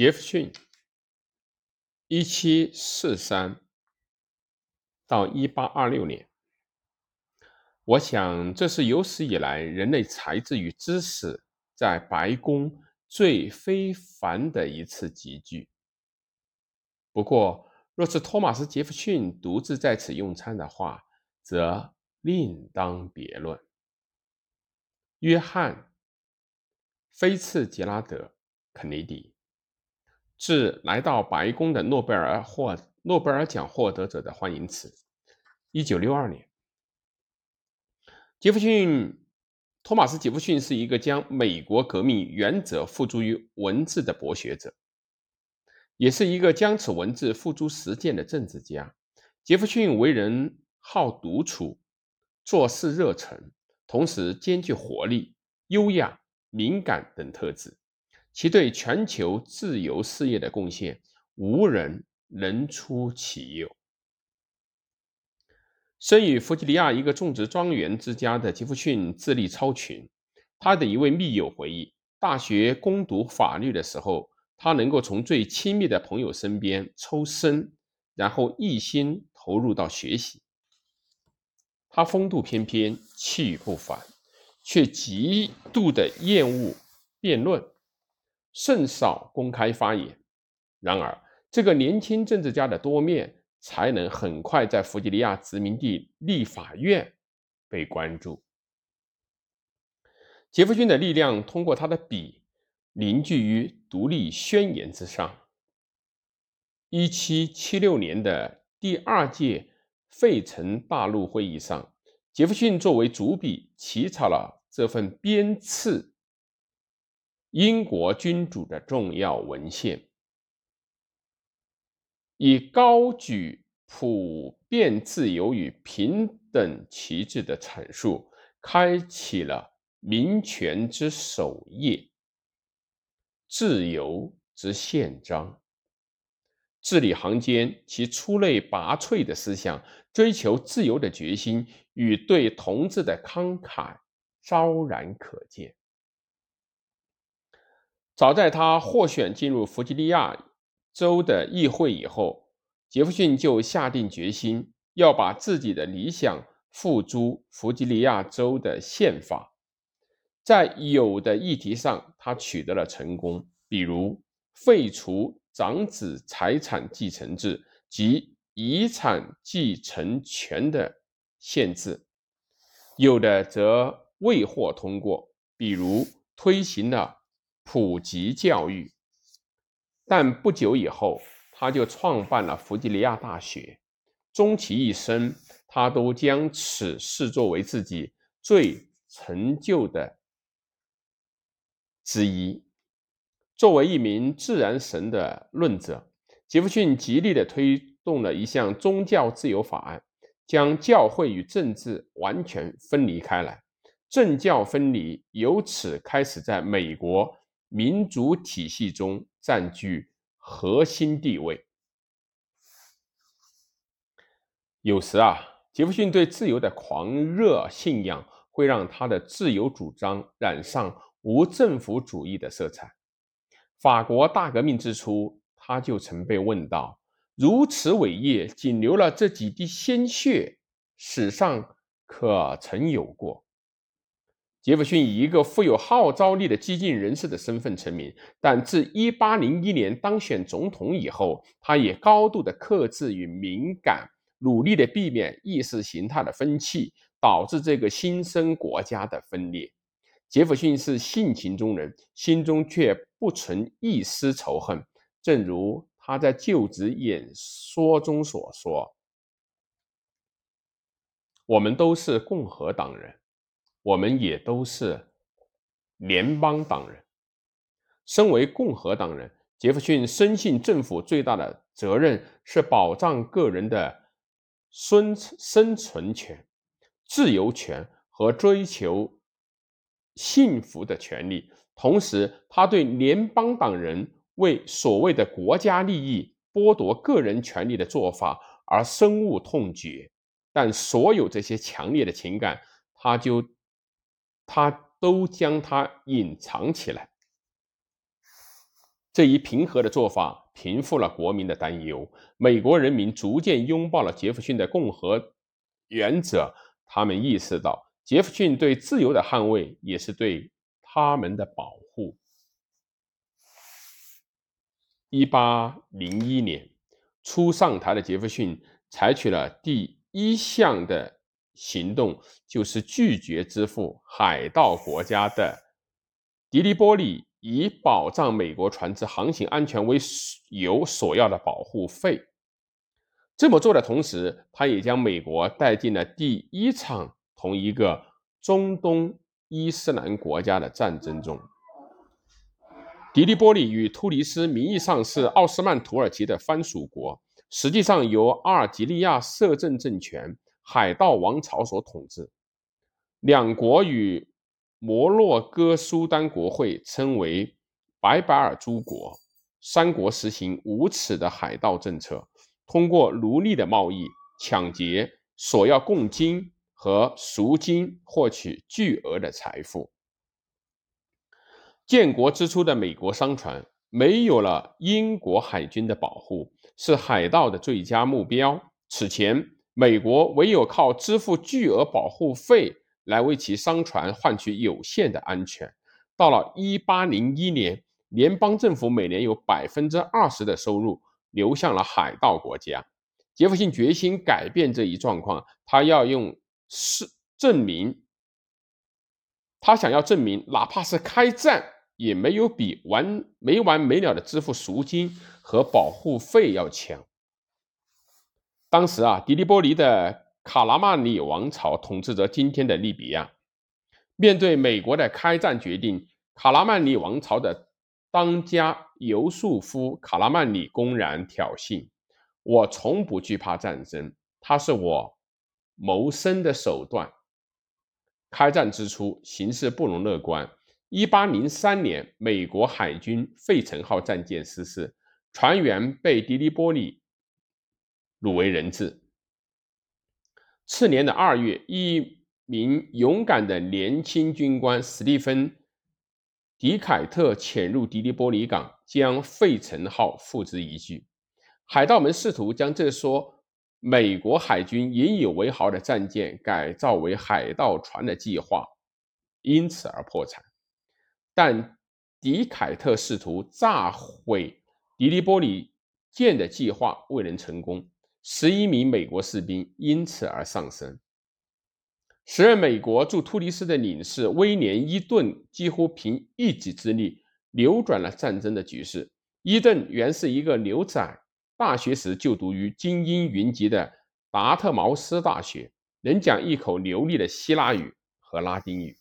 杰弗逊，一七四三到一八二六年。我想，这是有史以来人类才智与知识在白宫最非凡的一次集聚。不过，若是托马斯·杰弗逊独自在此用餐的话，则另当别论。约翰·菲茨杰拉德·肯尼迪。致来到白宫的诺贝尔获诺贝尔奖获得者的欢迎词。一九六二年，杰弗逊托马斯杰弗逊是一个将美国革命原则付诸于文字的博学者，也是一个将此文字付诸实践的政治家。杰弗逊为人好独处，做事热忱，同时兼具活力、优雅、敏感等特质。其对全球自由事业的贡献，无人能出其右。生于弗吉尼亚一个种植庄园之家的杰弗逊智力超群。他的一位密友回忆，大学攻读法律的时候，他能够从最亲密的朋友身边抽身，然后一心投入到学习。他风度翩翩，气宇不凡，却极度的厌恶辩论。甚少公开发言。然而，这个年轻政治家的多面才能很快在弗吉尼亚殖民地立法院被关注。杰弗逊的力量通过他的笔凝聚于独立宣言之上。一七七六年的第二届费城大陆会议上，杰弗逊作为主笔起草了这份编次。英国君主的重要文献，以高举普遍自由与平等旗帜的阐述，开启了民权之首页，自由之宪章。字里行间，其出类拔萃的思想、追求自由的决心与对同志的慷慨，昭然可见。早在他获选进入弗吉尼亚州的议会以后，杰弗逊就下定决心要把自己的理想付诸弗吉尼亚州的宪法。在有的议题上，他取得了成功，比如废除长子财产继承制及遗产继承权的限制；有的则未获通过，比如推行了。普及教育，但不久以后，他就创办了弗吉尼亚大学。终其一生，他都将此视作为自己最成就的之一。作为一名自然神的论者，杰弗逊极力地推动了一项宗教自由法案，将教会与政治完全分离开来。政教分离由此开始在美国。民主体系中占据核心地位。有时啊，杰弗逊对自由的狂热信仰会让他的自由主张染上无政府主义的色彩。法国大革命之初，他就曾被问到：“如此伟业，仅流了这几滴鲜血，史上可曾有过？”杰弗逊以一个富有号召力的激进人士的身份成名，但自1801年当选总统以后，他也高度的克制与敏感，努力的避免意识形态的分歧，导致这个新生国家的分裂。杰弗逊是性情中人，心中却不存一丝仇恨，正如他在就职演说中所说：“我们都是共和党人。”我们也都是联邦党人。身为共和党人，杰弗逊深信政府最大的责任是保障个人的生生存权、自由权和追求幸福的权利。同时，他对联邦党人为所谓的国家利益剥夺个人权利的做法而深恶痛绝。但所有这些强烈的情感，他就。他都将它隐藏起来。这一平和的做法平复了国民的担忧，美国人民逐渐拥抱了杰弗逊的共和原则。他们意识到，杰弗逊对自由的捍卫也是对他们的保护。一八零一年初上台的杰弗逊采取了第一项的行动，就是拒绝支付海盗国家的迪利波利以保障美国船只航行安全为由索要的保护费。这么做的同时，他也将美国带进了第一场同一个中东伊斯兰国家的战争中。迪利波利与突尼斯名义上是奥斯曼土耳其的藩属国，实际上由阿尔及利亚摄政政权海盗王朝所统治。两国与摩洛哥苏丹国会称为白白尔诸国，三国实行无耻的海盗政策。通过奴隶的贸易、抢劫、索要贡金和赎金获取巨额的财富。建国之初的美国商船没有了英国海军的保护，是海盗的最佳目标。此前，美国唯有靠支付巨额保护费来为其商船换取有限的安全。到了1801年，联邦政府每年有百分之二十的收入。流向了海盗国家。杰弗逊决心改变这一状况，他要用是证明，他想要证明，哪怕是开战，也没有比完没完没了的支付赎金和保护费要强。当时啊，迪利波里的卡拉曼里王朝统治着今天的利比亚。面对美国的开战决定，卡拉曼里王朝的。当家尤素夫·卡拉曼里公然挑衅：“我从不惧怕战争，它是我谋生的手段。”开战之初，形势不容乐观。1803年，美国海军费城号战舰失事，船员被迪利波利掳为人质。次年的二月，一名勇敢的年轻军官史蒂芬。迪凯特潜入迪利波里港，将费城号付之一炬。海盗们试图将这艘美国海军引以为豪的战舰改造为海盗船的计划，因此而破产。但迪凯特试图炸毁迪利波里舰的计划未能成功，十一名美国士兵因此而丧生。时任美国驻突尼斯的领事威廉·伊顿几乎凭一己之力扭转了战争的局势。伊顿原是一个牛仔，大学时就读于精英云集的达特茅斯大学，能讲一口流利的希腊语和拉丁语。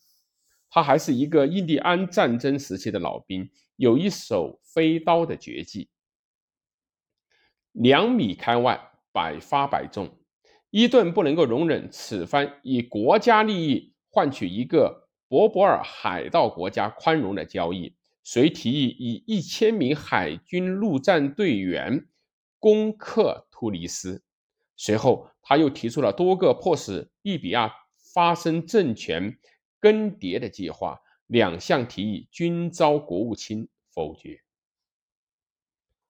他还是一个印第安战争时期的老兵，有一手飞刀的绝技，两米开外，百发百中。伊顿不能够容忍此番以国家利益换取一个博博尔海盗国家宽容的交易，遂提议以一千名海军陆战队员攻克突尼斯。随后，他又提出了多个迫使利比亚发生政权更迭的计划，两项提议均遭国务卿否决。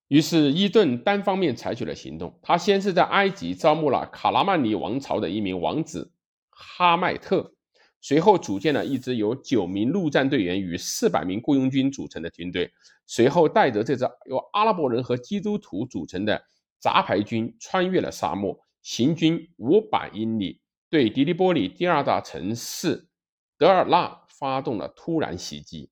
于是，伊顿单方面采取了行动。他先是在埃及招募了卡拉曼尼王朝的一名王子哈迈特，随后组建了一支由九名陆战队员与四百名雇佣军组成的军队。随后，带着这支由阿拉伯人和基督徒组成的杂牌军，穿越了沙漠，行军五百英里，对迪利波里第二大城市德尔纳发动了突然袭击。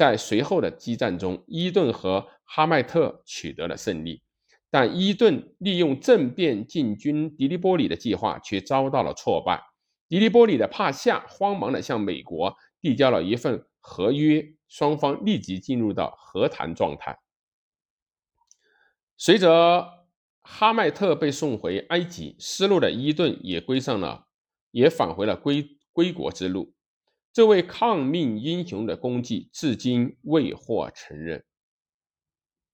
在随后的激战中，伊顿和哈迈特取得了胜利，但伊顿利用政变进军迪利波里的计划却遭到了挫败。迪利波里的帕夏慌忙地向美国递交了一份合约，双方立即进入到和谈状态。随着哈迈特被送回埃及，失落的伊顿也归上了，也返回了归归国之路。这位抗命英雄的功绩至今未获承认。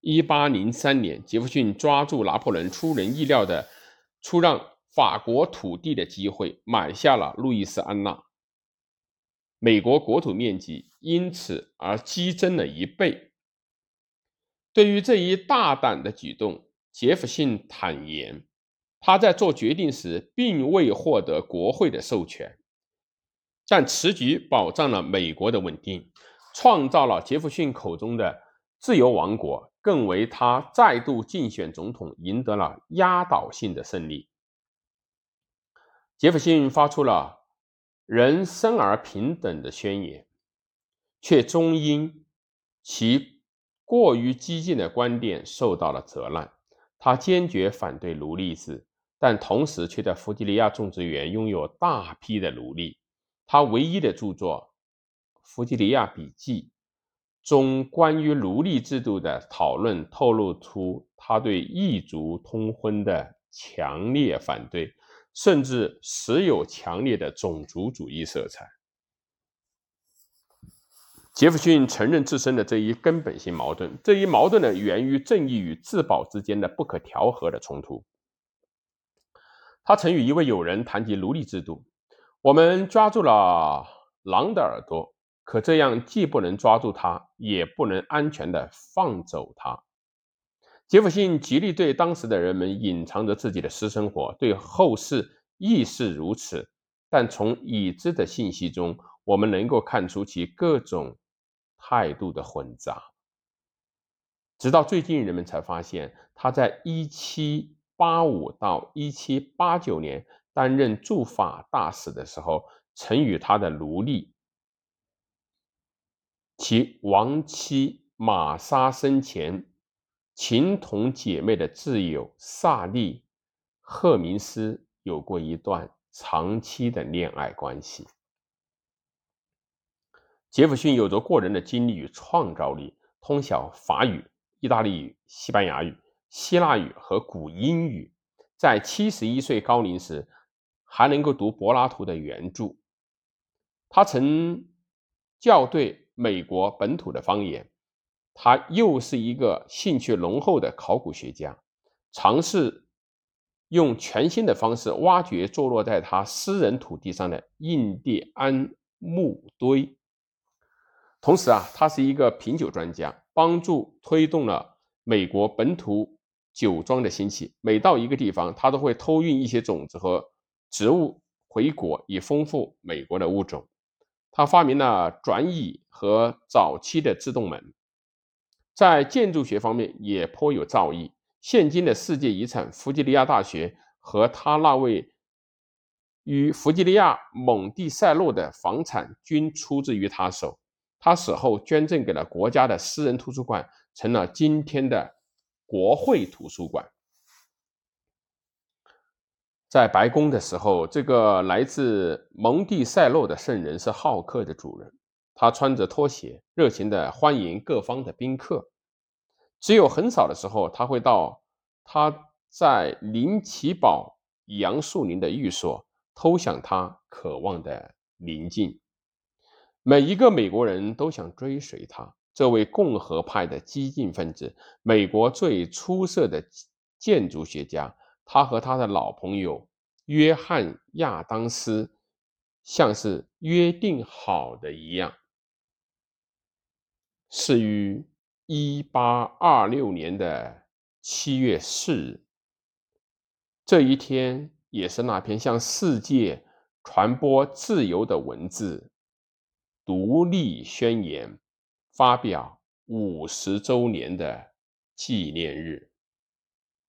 一八零三年，杰弗逊抓住拿破仑出人意料的出让法国土地的机会，买下了路易斯安那，美国国土面积因此而激增了一倍。对于这一大胆的举动，杰弗逊坦言，他在做决定时并未获得国会的授权，但此举保障了美国的稳定，创造了杰弗逊口中的自由王国，更为他再度竞选总统赢得了压倒性的胜利。杰弗逊发出了“人生而平等”的宣言，却终因其。过于激进的观点受到了责难。他坚决反对奴隶制，但同时却在弗吉尼亚种植园拥有大批的奴隶。他唯一的著作《弗吉尼亚笔记》中关于奴隶制度的讨论透露出他对异族通婚的强烈反对，甚至时有强烈的种族主义色彩。杰弗逊承认自身的这一根本性矛盾，这一矛盾呢，源于正义与自保之间的不可调和的冲突。他曾与一位友人谈及奴隶制度：“我们抓住了狼的耳朵，可这样既不能抓住它，也不能安全的放走它。”杰弗逊极力对当时的人们隐藏着自己的私生活，对后世亦是如此。但从已知的信息中，我们能够看出其各种。态度的混杂，直到最近，人们才发现他在1785到1789年担任驻法大使的时候，曾与他的奴隶、其亡妻玛莎生前情同姐妹的挚友萨利·赫明斯有过一段长期的恋爱关系。杰弗逊有着过人的精力与创造力，通晓法语、意大利语、西班牙语、希腊语和古英语。在七十一岁高龄时，还能够读柏拉图的原著。他曾校对美国本土的方言。他又是一个兴趣浓厚的考古学家，尝试用全新的方式挖掘坐落在他私人土地上的印第安墓堆。同时啊，他是一个品酒专家，帮助推动了美国本土酒庄的兴起。每到一个地方，他都会偷运一些种子和植物回国，以丰富美国的物种。他发明了转椅和早期的自动门，在建筑学方面也颇有造诣。现今的世界遗产弗吉尼亚大学和他那位与弗吉尼亚蒙蒂塞洛的房产均出自于他手。他死后捐赠给了国家的私人图书馆，成了今天的国会图书馆。在白宫的时候，这个来自蒙蒂塞洛的圣人是好客的主人。他穿着拖鞋，热情地欢迎各方的宾客。只有很少的时候，他会到他在林奇堡杨树林的寓所，偷享他渴望的宁静。每一个美国人都想追随他，这位共和派的激进分子，美国最出色的建筑学家。他和他的老朋友约翰·亚当斯像是约定好的一样，是于一八二六年的七月四日。这一天也是那篇向世界传播自由的文字。独立宣言发表五十周年的纪念日。